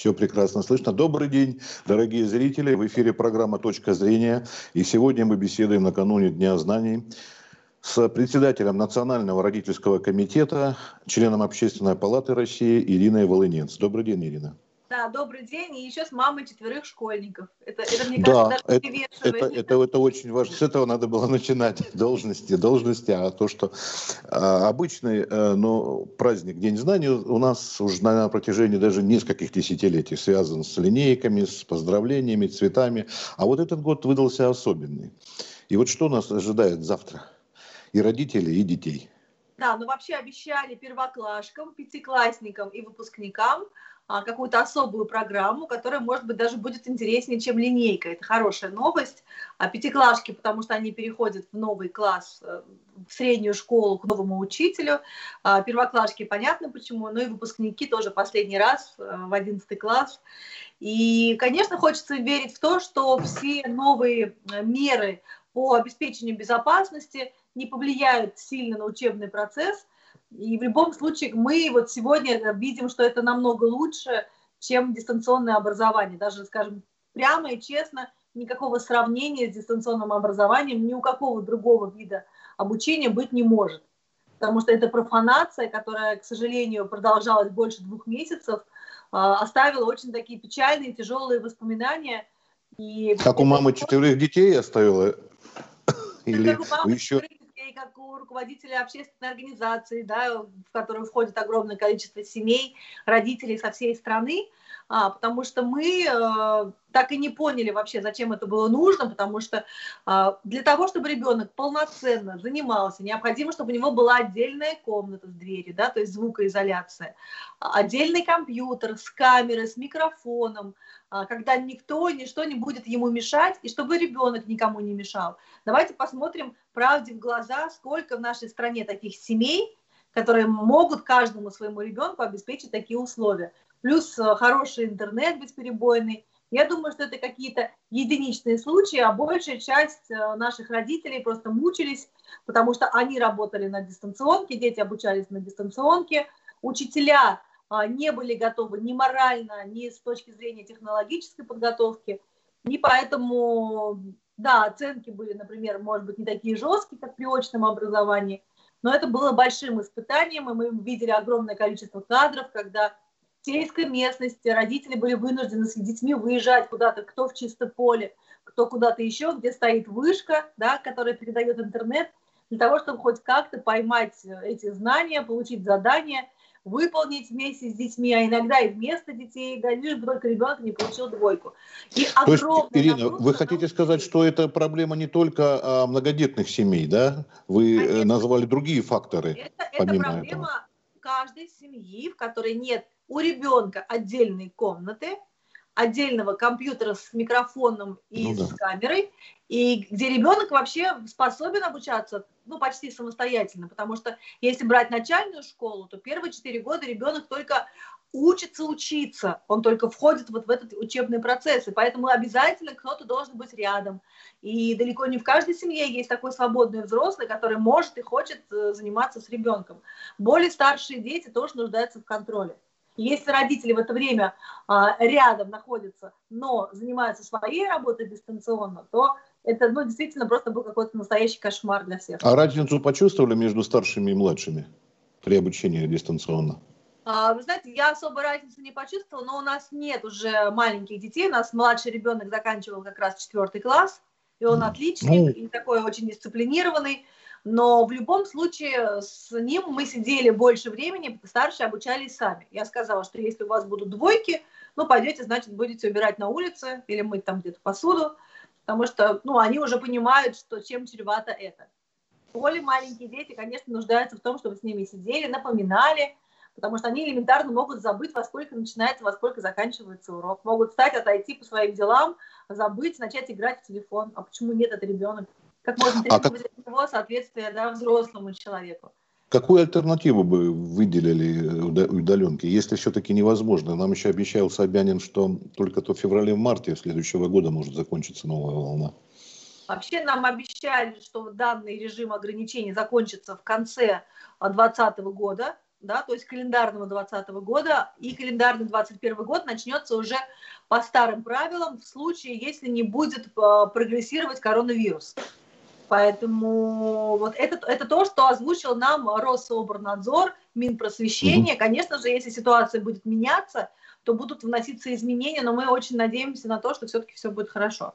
Все прекрасно слышно. Добрый день, дорогие зрители. В эфире программа «Точка зрения». И сегодня мы беседуем накануне Дня знаний с председателем Национального родительского комитета, членом Общественной палаты России Ириной Волынец. Добрый день, Ирина. Да, добрый день. И еще с мамой четверых школьников. Это, это мне кажется, да, даже это, это, это, это очень важно. С этого надо было начинать. Должности, должности. А то, что а, обычный а, ну, праздник День знаний у нас уже на протяжении даже нескольких десятилетий связан с линейками, с поздравлениями, цветами. А вот этот год выдался особенный. И вот что нас ожидает завтра? И родителей, и детей. Да, ну вообще обещали первоклашкам, пятиклассникам и выпускникам какую-то особую программу, которая, может быть, даже будет интереснее, чем линейка. Это хорошая новость. А пятиклашки, потому что они переходят в новый класс, э, в среднюю школу к новому учителю. А первоклашки, понятно почему, но и выпускники тоже последний раз э, в одиннадцатый класс. И, конечно, хочется верить в то, что все новые э, меры по обеспечению безопасности не повлияют сильно на учебный процесс, и в любом случае мы вот сегодня видим, что это намного лучше, чем дистанционное образование. Даже, скажем, прямо и честно, никакого сравнения с дистанционным образованием ни у какого другого вида обучения быть не может. Потому что эта профанация, которая, к сожалению, продолжалась больше двух месяцев, а, оставила очень такие печальные, тяжелые воспоминания. И как у мамы четверых детей оставила? Или еще как у руководителя общественной организации, да, в которую входит огромное количество семей, родителей со всей страны, а, потому что мы э, так и не поняли вообще, зачем это было нужно, потому что э, для того, чтобы ребенок полноценно занимался, необходимо, чтобы у него была отдельная комната с дверью, да, то есть звукоизоляция, отдельный компьютер с камерой, с микрофоном, э, когда никто, ничто не будет ему мешать, и чтобы ребенок никому не мешал. Давайте посмотрим правде в глаза, сколько в нашей стране таких семей, которые могут каждому своему ребенку обеспечить такие условия. Плюс э, хороший интернет бесперебойный. Я думаю, что это какие-то единичные случаи, а большая часть э, наших родителей просто мучились, потому что они работали на дистанционке, дети обучались на дистанционке, учителя а, не были готовы ни морально, ни с точки зрения технологической подготовки, и поэтому, да, оценки были, например, может быть, не такие жесткие, как при очном образовании, но это было большим испытанием, и мы видели огромное количество кадров, когда сельской местности, родители были вынуждены с детьми выезжать куда-то, кто в чисто поле, кто куда-то еще, где стоит вышка, да, которая передает интернет, для того, чтобы хоть как-то поймать эти знания, получить задания, выполнить вместе с детьми, а иногда и вместо детей, да, лишь бы только ребенок не получил двойку. И То есть, Ирина, вы хотите сказать, что это проблема не только а, многодетных семей, да? Вы э, Конечно. назвали другие факторы. Это, это проблема этого. каждой семьи, в которой нет у ребенка отдельной комнаты, отдельного компьютера с микрофоном и ну, да. с камерой, и где ребенок вообще способен обучаться ну, почти самостоятельно, потому что если брать начальную школу, то первые четыре года ребенок только учится учиться, он только входит вот в этот учебный процесс, и поэтому обязательно кто-то должен быть рядом. И далеко не в каждой семье есть такой свободный взрослый, который может и хочет э, заниматься с ребенком. Более старшие дети тоже нуждаются в контроле. Если родители в это время а, рядом находятся, но занимаются своей работой дистанционно, то это ну, действительно просто был какой-то настоящий кошмар для всех. А разницу почувствовали между старшими и младшими при обучении дистанционно? А, вы знаете, я особо разницы не почувствовала, но у нас нет уже маленьких детей. У нас младший ребенок заканчивал как раз четвертый класс, и он отличный, ну... и такой очень дисциплинированный но в любом случае с ним мы сидели больше времени, старшие обучались сами. Я сказала, что если у вас будут двойки, ну, пойдете, значит, будете убирать на улице или мыть там где-то посуду, потому что, ну, они уже понимают, что чем чревато это. Более маленькие дети, конечно, нуждаются в том, чтобы с ними сидели, напоминали, потому что они элементарно могут забыть, во сколько начинается, во сколько заканчивается урок. Могут встать, отойти по своим делам, забыть, начать играть в телефон. А почему нет, это ребенок? Как можно требовать а как... от него соответствия да, взрослому человеку? Какую альтернативу бы выделили удаленке, если все-таки невозможно? Нам еще обещал Собянин, что только то в феврале-марте следующего года может закончиться новая волна. Вообще нам обещали, что данный режим ограничений закончится в конце 2020 года, да, то есть календарного 2020 года, и календарный 2021 год начнется уже по старым правилам в случае, если не будет э, прогрессировать коронавирус. Поэтому вот это, это то, что озвучил нам Рособорнадзор, Минпросвещение. Угу. Конечно же, если ситуация будет меняться, то будут вноситься изменения, но мы очень надеемся на то, что все-таки все будет хорошо.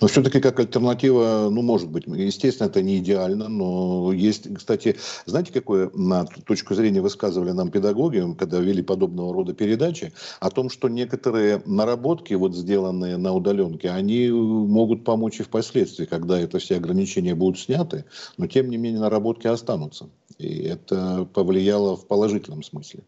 Но все-таки как альтернатива, ну, может быть, естественно, это не идеально, но есть, кстати, знаете, какое на точку зрения высказывали нам педагоги, когда вели подобного рода передачи, о том, что некоторые наработки, вот сделанные на удаленке, они могут помочь и впоследствии, когда это все ограничения будут сняты, но тем не менее наработки останутся. И это повлияло в положительном смысле.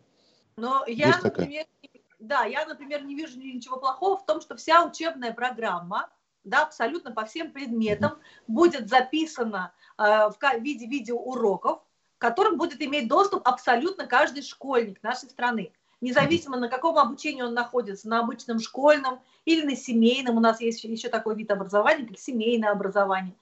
Но я, Есть например, такая? да, я, например, не вижу ничего плохого в том, что вся учебная программа, да, абсолютно по всем предметам будет записана э, в виде видеоуроков, к которым будет иметь доступ абсолютно каждый школьник нашей страны. Независимо на каком обучении он находится, на обычном школьном или на семейном. У нас есть еще такой вид образования, как семейное образование.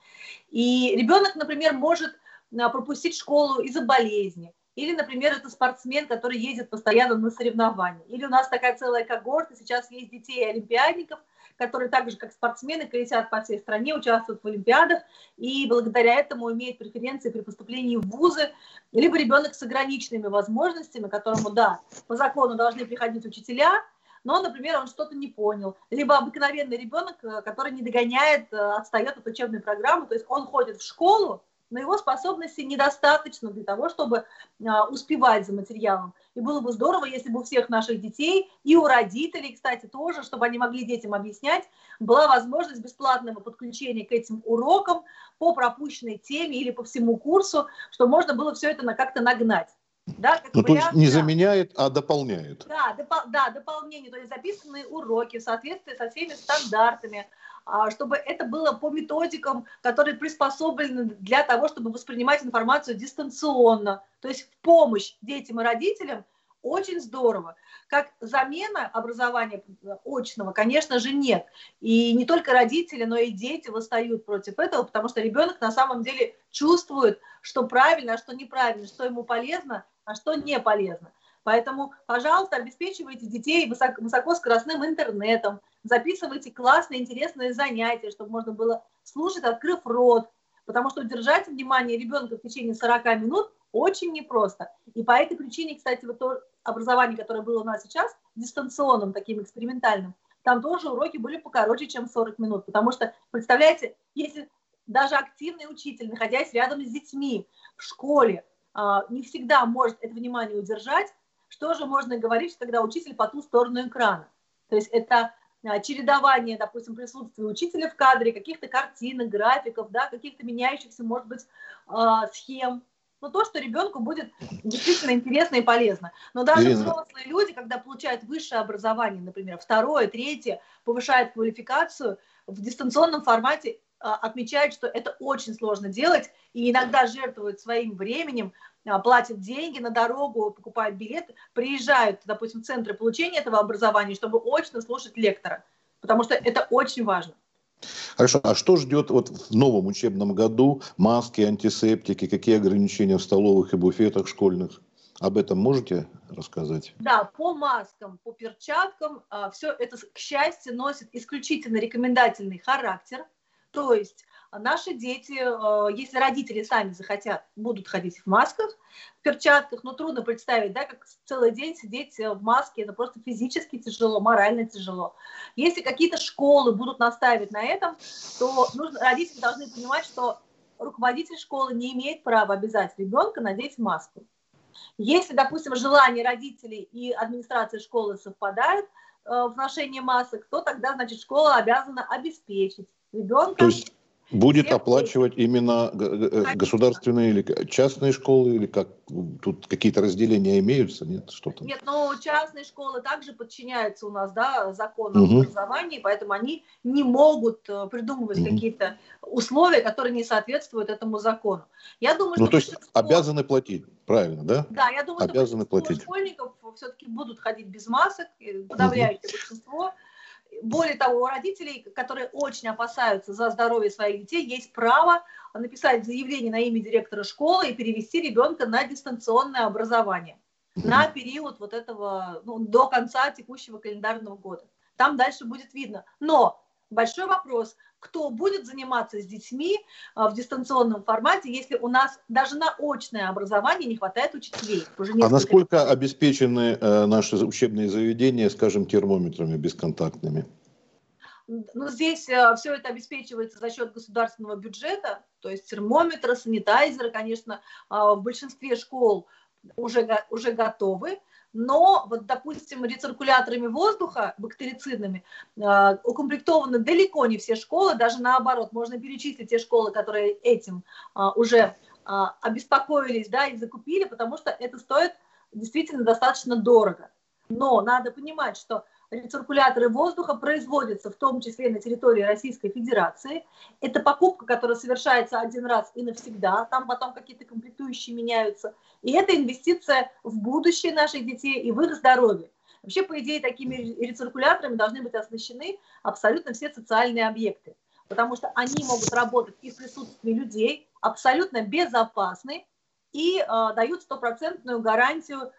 И ребенок, например, может э, пропустить школу из-за болезни. Или, например, это спортсмен, который ездит постоянно на соревнования. Или у нас такая целая когорта, сейчас есть детей-олимпиадников – которые так же, как спортсмены, колесят по всей стране, участвуют в Олимпиадах и благодаря этому имеют преференции при поступлении в вузы, либо ребенок с ограниченными возможностями, которому, да, по закону должны приходить учителя, но, например, он что-то не понял. Либо обыкновенный ребенок, э, который не догоняет, э, отстает от учебной программы, то есть он ходит в школу, но его способности недостаточно для того, чтобы а, успевать за материалом. И было бы здорово, если бы у всех наших детей и у родителей, кстати, тоже, чтобы они могли детям объяснять, была возможность бесплатного подключения к этим урокам по пропущенной теме или по всему курсу, что можно было все это как-то нагнать. Да, как ну, вариант, то есть не да. заменяет, а дополняет. Да, допол- да, дополнение, то есть записанные уроки в соответствии со всеми стандартами, а, чтобы это было по методикам, которые приспособлены для того, чтобы воспринимать информацию дистанционно, то есть в помощь детям и родителям, очень здорово. Как замена образования очного, конечно же, нет. И не только родители, но и дети восстают против этого, потому что ребенок на самом деле чувствует, что правильно, а что неправильно, что ему полезно, а что не полезно. Поэтому, пожалуйста, обеспечивайте детей высокоскоростным интернетом, записывайте классные, интересные занятия, чтобы можно было слушать, открыв рот, потому что удержать внимание ребенка в течение 40 минут очень непросто. И по этой причине, кстати, вот то образование, которое было у нас сейчас, дистанционным, таким экспериментальным, там тоже уроки были покороче, чем 40 минут, потому что, представляете, если даже активный учитель, находясь рядом с детьми в школе, а, не всегда может это внимание удержать, что же можно говорить, когда учитель по ту сторону экрана? То есть это а, чередование, допустим, присутствия учителя в кадре, каких-то картинок, графиков, да, каких-то меняющихся, может быть, а, схем. Но то, что ребенку будет действительно интересно и полезно. Но даже Ирина. взрослые люди, когда получают высшее образование, например, второе, третье, повышают квалификацию, в дистанционном формате а, отмечают, что это очень сложно делать, и иногда жертвуют своим временем, а, платят деньги на дорогу, покупают билеты, приезжают, допустим, в центры получения этого образования, чтобы очно слушать лектора, потому что это очень важно. Хорошо, а что ждет вот в новом учебном году? Маски, антисептики, какие ограничения в столовых и буфетах школьных? Об этом можете рассказать? Да, по маскам, по перчаткам, а, все это, к счастью, носит исключительно рекомендательный характер. То есть наши дети, э, если родители сами захотят, будут ходить в масках, в перчатках, но трудно представить, да, как целый день сидеть в маске, это просто физически тяжело, морально тяжело. Если какие-то школы будут настаивать на этом, то нужно, родители должны понимать, что руководитель школы не имеет права обязать ребенка надеть маску. Если, допустим, желания родителей и администрации школы совпадают э, в ношении масок, то тогда, значит, школа обязана обеспечить ребенка. То есть будет Всех оплачивать именно Конечно. государственные или частные школы, или как тут какие-то разделения имеются, нет, что-то? Нет, но частные школы также подчиняются у нас, да, законам угу. образования, поэтому они не могут э, придумывать угу. какие-то условия, которые не соответствуют этому закону. Я думаю, ну, что то есть большинство... обязаны платить, правильно, да? Да, я думаю, обязаны что платить. школьников все-таки будут ходить без масок, подавляющее угу. большинство более того, у родителей, которые очень опасаются за здоровье своих детей, есть право написать заявление на имя директора школы и перевести ребенка на дистанционное образование на период вот этого, ну, до конца текущего календарного года. Там дальше будет видно. Но большой вопрос, кто будет заниматься с детьми а, в дистанционном формате, если у нас даже на очное образование не хватает учителей. Уже а насколько лет. обеспечены э, наши учебные заведения, скажем, термометрами бесконтактными? Ну, здесь э, все это обеспечивается за счет государственного бюджета, то есть термометры, санитайзеры, конечно, э, в большинстве школ уже, уже готовы но вот, допустим, рециркуляторами воздуха, бактерицидными, э, укомплектованы далеко не все школы, даже наоборот, можно перечислить те школы, которые этим э, уже э, обеспокоились, да, и закупили, потому что это стоит действительно достаточно дорого. Но надо понимать, что рециркуляторы воздуха производятся в том числе на территории Российской Федерации. Это покупка, которая совершается один раз и навсегда, там потом какие-то комплектующие меняются. И это инвестиция в будущее наших детей и в их здоровье. Вообще, по идее, такими рециркуляторами должны быть оснащены абсолютно все социальные объекты, потому что они могут работать и в присутствии людей, абсолютно безопасны и э, дают стопроцентную гарантию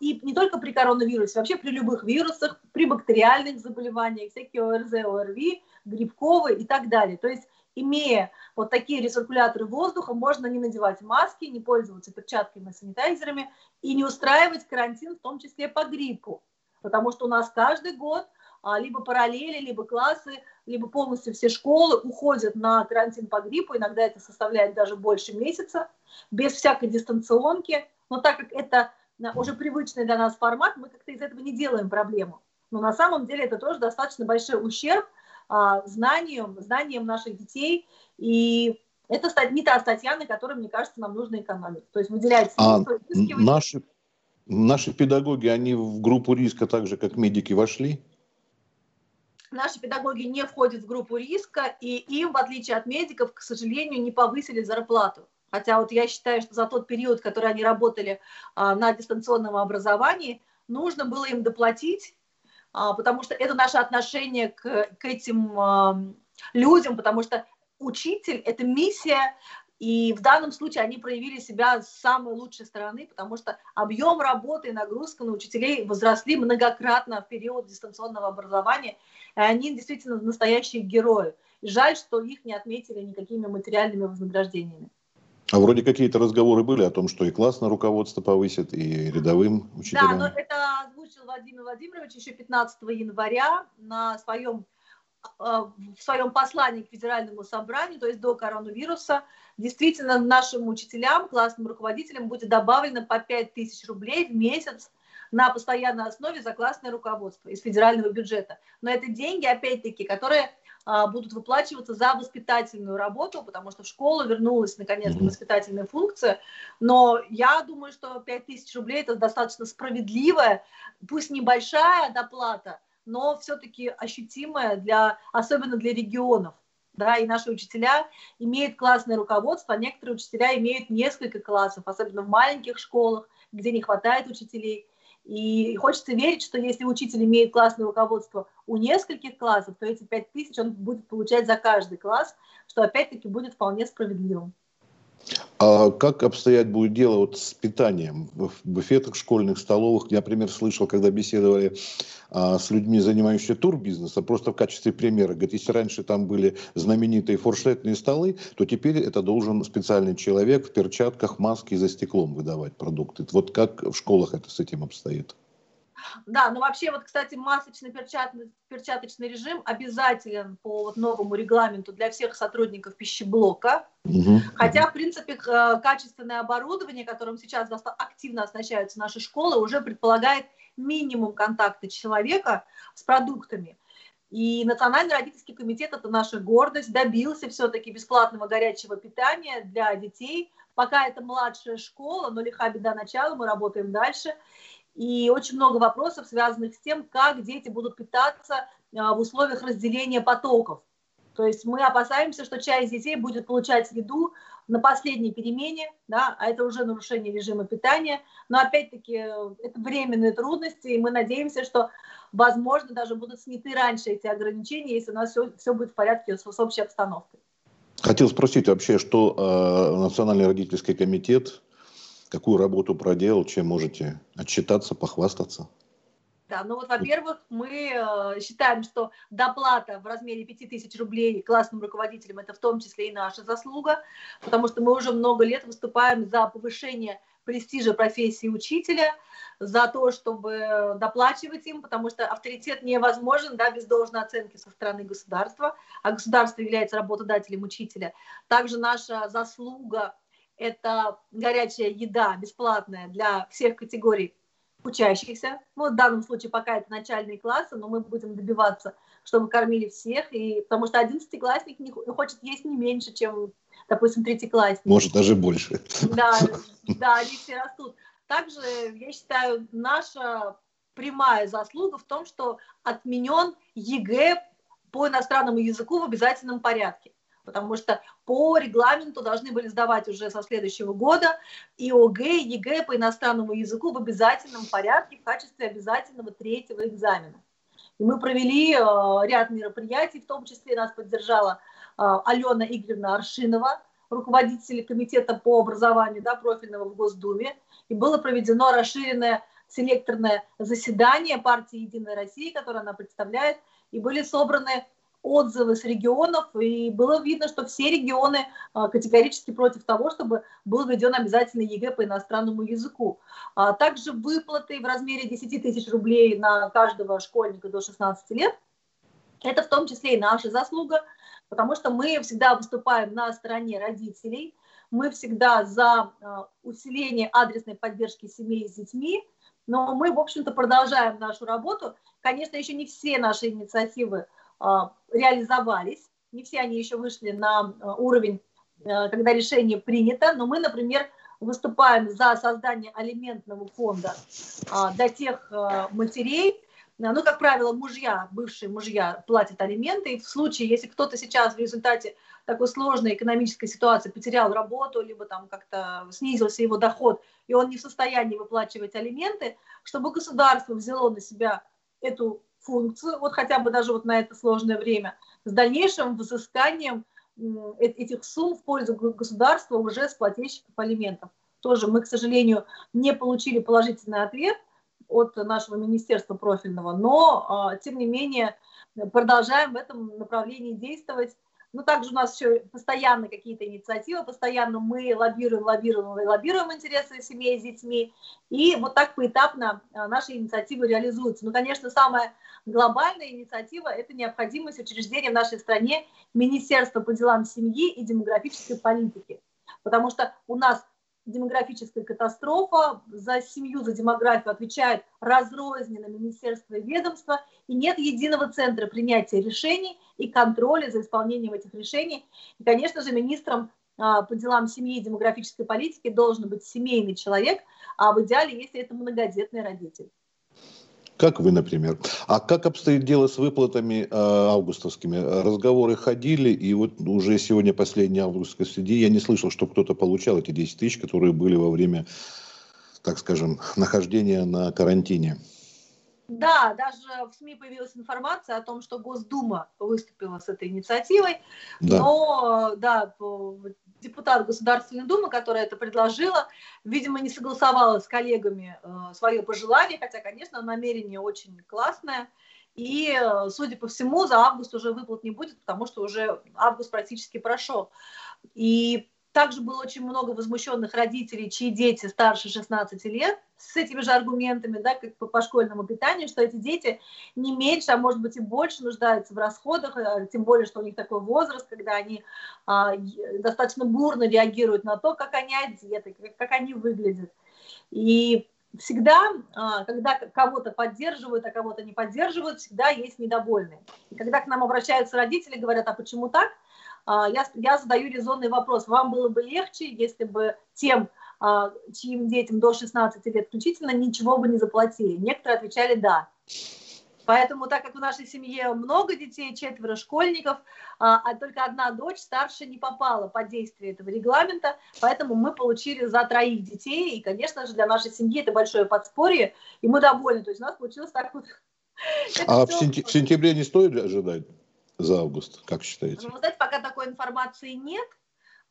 и не только при коронавирусе, вообще при любых вирусах, при бактериальных заболеваниях, всякие ОРЗ, ОРВИ, грибковые и так далее. То есть имея вот такие рециркуляторы воздуха, можно не надевать маски, не пользоваться перчатками и санитайзерами и не устраивать карантин, в том числе по гриппу. Потому что у нас каждый год а, либо параллели, либо классы, либо полностью все школы уходят на карантин по гриппу, иногда это составляет даже больше месяца, без всякой дистанционки. Но так как это уже привычный для нас формат, мы как-то из этого не делаем проблему. Но на самом деле это тоже достаточно большой ущерб а, знаниям, знаниям наших детей. И это не та статья, на которой, мне кажется, нам нужно экономить. То есть выделять а наши, наши педагоги, они в группу риска так же, как медики, вошли? Наши педагоги не входят в группу риска, и им, в отличие от медиков, к сожалению, не повысили зарплату. Хотя вот я считаю, что за тот период, который они работали а, на дистанционном образовании, нужно было им доплатить, а, потому что это наше отношение к, к этим а, людям, потому что учитель – это миссия, и в данном случае они проявили себя с самой лучшей стороны, потому что объем работы и нагрузка на учителей возросли многократно в период дистанционного образования, и они действительно настоящие герои. И жаль, что их не отметили никакими материальными вознаграждениями. А вроде какие-то разговоры были о том, что и классное руководство повысит, и рядовым учителям. Да, но это озвучил Владимир Владимирович еще 15 января на своем, э, в своем послании к федеральному собранию, то есть до коронавируса. Действительно, нашим учителям, классным руководителям будет добавлено по 5 тысяч рублей в месяц на постоянной основе за классное руководство из федерального бюджета. Но это деньги, опять-таки, которые а, будут выплачиваться за воспитательную работу, потому что в школу вернулась наконец-то воспитательная функция. Но я думаю, что 5000 рублей это достаточно справедливая, пусть небольшая доплата, но все-таки ощутимая, для, особенно для регионов. Да, и наши учителя имеют классное руководство, а некоторые учителя имеют несколько классов, особенно в маленьких школах, где не хватает учителей. И хочется верить, что если учитель имеет классное руководство у нескольких классов, то эти 5 тысяч он будет получать за каждый класс, что опять-таки будет вполне справедливым. А как обстоять будет дело вот с питанием в буфетах, школьных, столовых? Я, например, слышал, когда беседовали а, с людьми, занимающимися турбизнесом, просто в качестве примера. Говорит, если раньше там были знаменитые фуршетные столы, то теперь это должен специальный человек в перчатках, маске и за стеклом выдавать продукты. Вот как в школах это с этим обстоит? Да, но вообще вот, кстати, масочный перчаточный, перчаточный режим обязателен по вот новому регламенту для всех сотрудников пищеблока. Угу. Хотя, в принципе, качественное оборудование, которым сейчас активно оснащаются наши школы, уже предполагает минимум контакта человека с продуктами. И Национальный родительский комитет, это наша гордость, добился все-таки бесплатного горячего питания для детей. Пока это младшая школа, но лиха беда начала, мы работаем дальше и очень много вопросов, связанных с тем, как дети будут питаться а, в условиях разделения потоков. То есть мы опасаемся, что часть детей будет получать еду на последней перемене, да, а это уже нарушение режима питания. Но опять-таки это временные трудности, и мы надеемся, что, возможно, даже будут сняты раньше эти ограничения, если у нас все, все будет в порядке с, с общей обстановкой. Хотел спросить вообще, что э, Национальный родительский комитет, какую работу проделал, чем можете отчитаться, похвастаться? Да, ну вот, во-первых, мы э, считаем, что доплата в размере 5000 рублей классным руководителям – это в том числе и наша заслуга, потому что мы уже много лет выступаем за повышение престижа профессии учителя, за то, чтобы доплачивать им, потому что авторитет невозможен да, без должной оценки со стороны государства, а государство является работодателем учителя. Также наша заслуга – это горячая еда бесплатная для всех категорий учащихся. Ну, в данном случае пока это начальные классы, но мы будем добиваться, чтобы кормили всех, и, потому что одиннадцатиклассник не хочет есть не меньше, чем, допустим, третьеклассник. Может, даже больше. Да, да, они все растут. Также, я считаю, наша прямая заслуга в том, что отменен ЕГЭ по иностранному языку в обязательном порядке потому что по регламенту должны были сдавать уже со следующего года и ОГЭ, и ЕГЭ по иностранному языку в обязательном порядке в качестве обязательного третьего экзамена. И мы провели э, ряд мероприятий, в том числе нас поддержала э, Алена Игоревна Аршинова, руководитель комитета по образованию да, профильного в Госдуме, и было проведено расширенное селекторное заседание партии «Единая Россия», которое она представляет, и были собраны отзывы с регионов, и было видно, что все регионы а, категорически против того, чтобы был введен обязательный ЕГЭ по иностранному языку. А также выплаты в размере 10 тысяч рублей на каждого школьника до 16 лет. Это в том числе и наша заслуга, потому что мы всегда выступаем на стороне родителей, мы всегда за а, усиление адресной поддержки семей с детьми, но мы, в общем-то, продолжаем нашу работу. Конечно, еще не все наши инициативы реализовались. Не все они еще вышли на а, уровень, а, когда решение принято, но мы, например, выступаем за создание алиментного фонда для тех матерей, ну, как правило, мужья, бывшие мужья платят алименты, и в случае, если кто-то сейчас в результате такой сложной экономической ситуации потерял работу, либо там как-то снизился его доход, и он не в состоянии выплачивать алименты, чтобы государство взяло на себя эту функцию, вот хотя бы даже вот на это сложное время, с дальнейшим взысканием этих сумм в пользу государства уже с плательщиков алиментов. Тоже мы, к сожалению, не получили положительный ответ от нашего министерства профильного, но, а, тем не менее, продолжаем в этом направлении действовать ну, также у нас еще постоянно какие-то инициативы, постоянно мы лоббируем, лоббируем лоббируем интересы семей с детьми. И вот так поэтапно а, наши инициативы реализуются. Ну, конечно, самая глобальная инициатива – это необходимость учреждения в нашей стране Министерства по делам семьи и демографической политики. Потому что у нас демографическая катастрофа, за семью, за демографию отвечает разрозненное министерство и ведомство, и нет единого центра принятия решений и контроля за исполнением этих решений. И, конечно же, министром а, по делам семьи и демографической политики должен быть семейный человек, а в идеале, если это многодетный родитель. Как вы, например. А как обстоит дело с выплатами э, августовскими? Разговоры ходили, и вот уже сегодня последний августовский среди я не слышал, что кто-то получал эти 10 тысяч, которые были во время, так скажем, нахождения на карантине. Да, даже в СМИ появилась информация о том, что Госдума выступила с этой инициативой, да. но да, депутат Государственной Думы, которая это предложила, видимо, не согласовала с коллегами э, свое пожелание, хотя, конечно, намерение очень классное. И, э, судя по всему, за август уже выплат не будет, потому что уже август практически прошел. И также было очень много возмущенных родителей, чьи дети старше 16 лет, с этими же аргументами, да, как по, по школьному питанию, что эти дети не меньше, а может быть и больше нуждаются в расходах, э, тем более, что у них такой возраст, когда они а, достаточно бурно реагируют на то, как они одеты, как, как они выглядят. И всегда, а, когда кого-то поддерживают, а кого-то не поддерживают, всегда есть недовольные. И когда к нам обращаются родители, говорят, а почему так? А, я, я задаю резонный вопрос. Вам было бы легче, если бы тем, а, чьим детям до 16 лет включительно, ничего бы не заплатили? Некоторые отвечали «да». Поэтому, так как в нашей семье много детей, четверо школьников, а, а только одна дочь старше не попала под действие этого регламента, поэтому мы получили за троих детей, и, конечно же, для нашей семьи это большое подспорье, и мы довольны. То есть у нас получилось так вот. А в сентябре не стоит ожидать за август, как считаете? Ну, знаете, пока такой информации нет,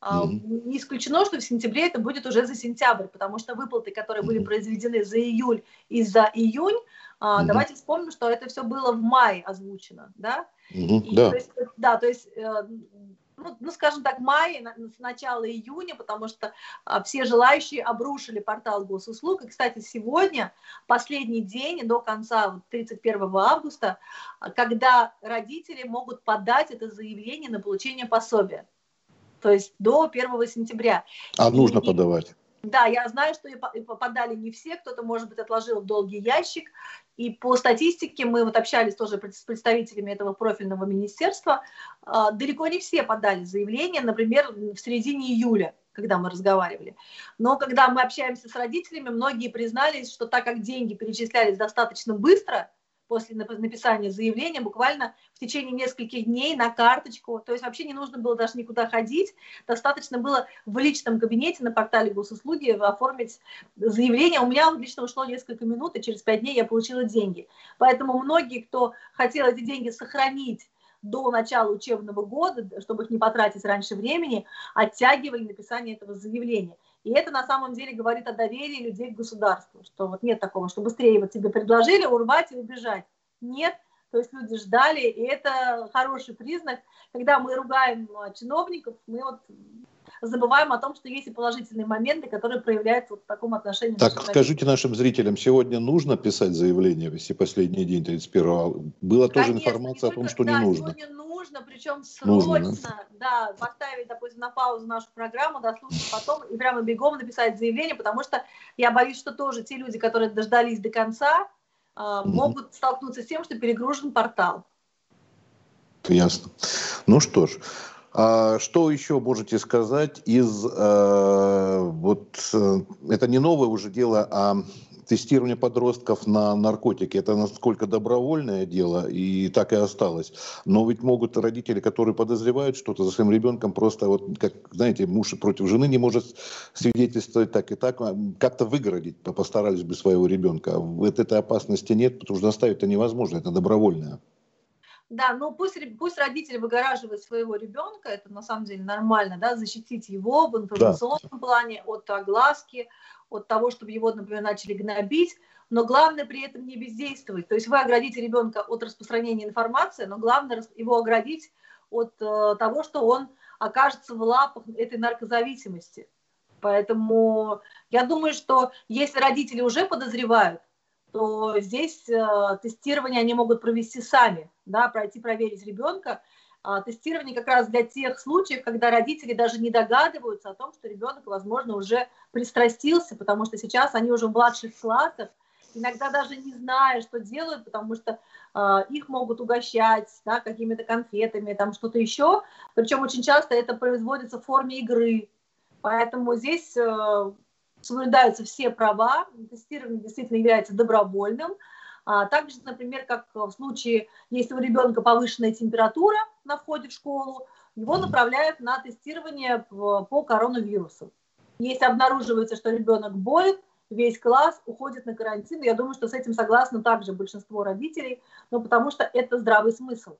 Mm-hmm. Не исключено, что в сентябре это будет уже за сентябрь, потому что выплаты, которые были произведены за июль и за июнь, mm-hmm. давайте вспомним, что это все было в мае озвучено, да? Mm-hmm. И, да. То есть, да, то есть, э, ну, ну, скажем так, мае, с начала июня, потому что а, все желающие обрушили портал госуслуг. И, кстати, сегодня, последний день до конца 31 августа, когда родители могут подать это заявление на получение пособия то есть до 1 сентября. А и, нужно подавать? Да, я знаю, что и подали не все, кто-то, может быть, отложил в долгий ящик. И по статистике мы вот общались тоже с представителями этого профильного министерства. А, далеко не все подали заявление, например, в середине июля когда мы разговаривали. Но когда мы общаемся с родителями, многие признались, что так как деньги перечислялись достаточно быстро, после написания заявления буквально в течение нескольких дней на карточку. То есть вообще не нужно было даже никуда ходить. Достаточно было в личном кабинете на портале госуслуги оформить заявление. У меня лично ушло несколько минут, и через пять дней я получила деньги. Поэтому многие, кто хотел эти деньги сохранить до начала учебного года, чтобы их не потратить раньше времени, оттягивали написание этого заявления. И это на самом деле говорит о доверии людей к государству, что вот нет такого, что быстрее вот тебе предложили урвать и убежать. Нет, то есть люди ждали, и это хороший признак. Когда мы ругаем а, чиновников, мы вот забываем о том, что есть и положительные моменты, которые проявляются вот в таком отношении. Так, скажите нашим зрителям, сегодня нужно писать заявление, если последний день 31 Была Конечно, тоже информация о том, что да, не нужно. Сегодня нужно, причем срочно, нужно, да? да, поставить, допустим, на паузу нашу программу, дослушать потом и прямо бегом написать заявление, потому что я боюсь, что тоже те люди, которые дождались до конца, mm могут столкнуться с тем, что перегружен портал. Ясно. Ну что ж, а что еще можете сказать из э, вот э, это не новое уже дело, а тестирование подростков на наркотики, это насколько добровольное дело, и так и осталось. Но ведь могут родители, которые подозревают что-то за своим ребенком, просто вот, как, знаете, муж против жены не может свидетельствовать так и так, а как-то выгородить, постарались бы своего ребенка. Вот этой опасности нет, потому что заставить это невозможно, это добровольное. Да, ну пусть, пусть родители выгораживают своего ребенка, это на самом деле нормально, да, защитить его в информационном да. плане от огласки, от того, чтобы его, например, начали гнобить, но главное при этом не бездействовать. То есть вы оградите ребенка от распространения информации, но главное его оградить от э, того, что он окажется в лапах этой наркозависимости. Поэтому я думаю, что если родители уже подозревают, то здесь э, тестирование они могут провести сами, да, пройти проверить ребенка, а, тестирование как раз для тех случаев, когда родители даже не догадываются о том, что ребенок, возможно, уже пристрастился, потому что сейчас они уже в младших классах, иногда даже не зная, что делают, потому что э, их могут угощать да, какими-то конфетами, там что-то еще. Причем очень часто это производится в форме игры. Поэтому здесь э, соблюдаются все права, тестирование действительно является добровольным, а также, например, как в случае, если у ребенка повышенная температура на входе в школу, его направляют на тестирование по коронавирусу. Если обнаруживается, что ребенок болен, весь класс уходит на карантин. Я думаю, что с этим согласно также большинство родителей, но потому что это здравый смысл.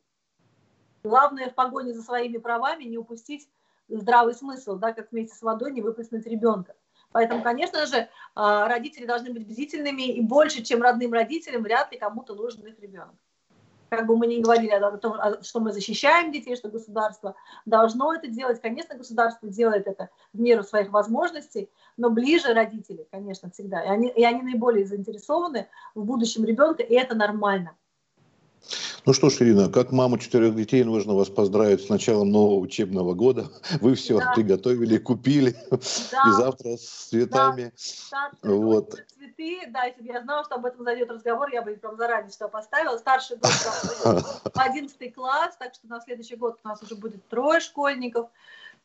Главное в погоне за своими правами не упустить здравый смысл, да, как вместе с водой не выплеснуть ребенка. Поэтому, конечно же, а, родители должны быть бдительными, и больше, чем родным родителям, вряд ли кому-то нужен их ребенок. Как бы мы ни говорили о том, что мы защищаем детей, что государство должно это делать. Конечно, государство делает это в меру своих возможностей, но ближе родители, конечно, всегда. И они, и они наиболее заинтересованы в будущем ребенка, и это нормально. Ну что ж, Ирина, как мама четырех детей, нужно вас поздравить с началом нового учебного года. Вы все да. приготовили, купили. Да. И завтра с цветами. Да. Вот. Цветы, да, если бы я знала, что об этом зайдет разговор, я бы прям заранее что поставила. Старший год в 11 класс, так что на следующий год у нас уже будет трое школьников.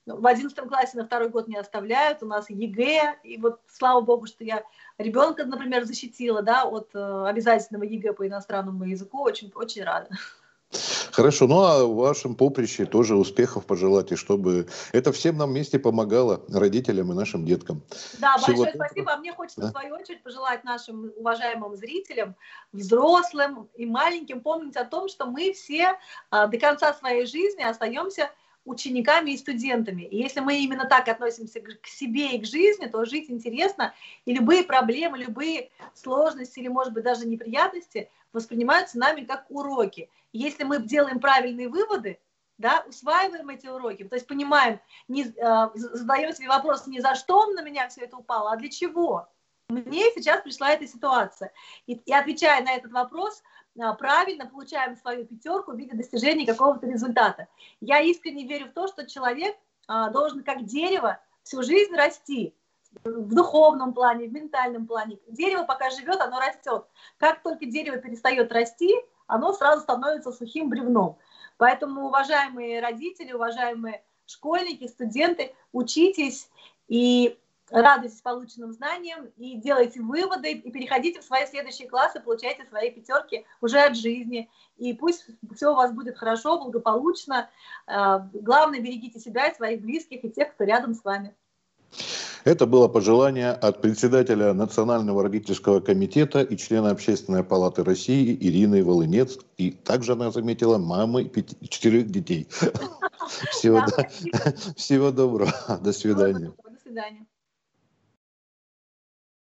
В одиннадцатом классе на второй год не оставляют, у нас ЕГЭ, и вот слава богу, что я ребенка, например, защитила, да, от э, обязательного ЕГЭ по иностранному языку, очень, очень рада. Хорошо, ну а в вашем поприще тоже успехов пожелать, и чтобы это всем нам вместе помогало, родителям и нашим деткам. Да, Всего большое доброго. спасибо. А мне хочется да? в свою очередь пожелать нашим уважаемым зрителям, взрослым и маленьким помнить о том, что мы все а, до конца своей жизни остаемся учениками и студентами. И если мы именно так относимся к себе и к жизни, то жить интересно, и любые проблемы, любые сложности или, может быть, даже неприятности воспринимаются нами как уроки. И если мы делаем правильные выводы, да, усваиваем эти уроки, то есть понимаем, не, э, задаем себе вопрос, не за что на меня все это упало, а для чего. Мне сейчас пришла эта ситуация. И, и отвечая на этот вопрос, правильно получаем свою пятерку в виде достижения какого-то результата. Я искренне верю в то, что человек а, должен как дерево всю жизнь расти в духовном плане, в ментальном плане. Дерево пока живет, оно растет. Как только дерево перестает расти, оно сразу становится сухим бревном. Поэтому, уважаемые родители, уважаемые школьники, студенты, учитесь и радуйтесь полученным знаниям и делайте выводы, и переходите в свои следующие классы, получайте свои пятерки уже от жизни. И пусть все у вас будет хорошо, благополучно. А, главное, берегите себя и своих близких, и тех, кто рядом с вами. Это было пожелание от председателя Национального родительского комитета и члена Общественной палаты России Ирины Волынец. И также она заметила мамы пяти, четырех детей. Всего доброго. До свидания. До свидания.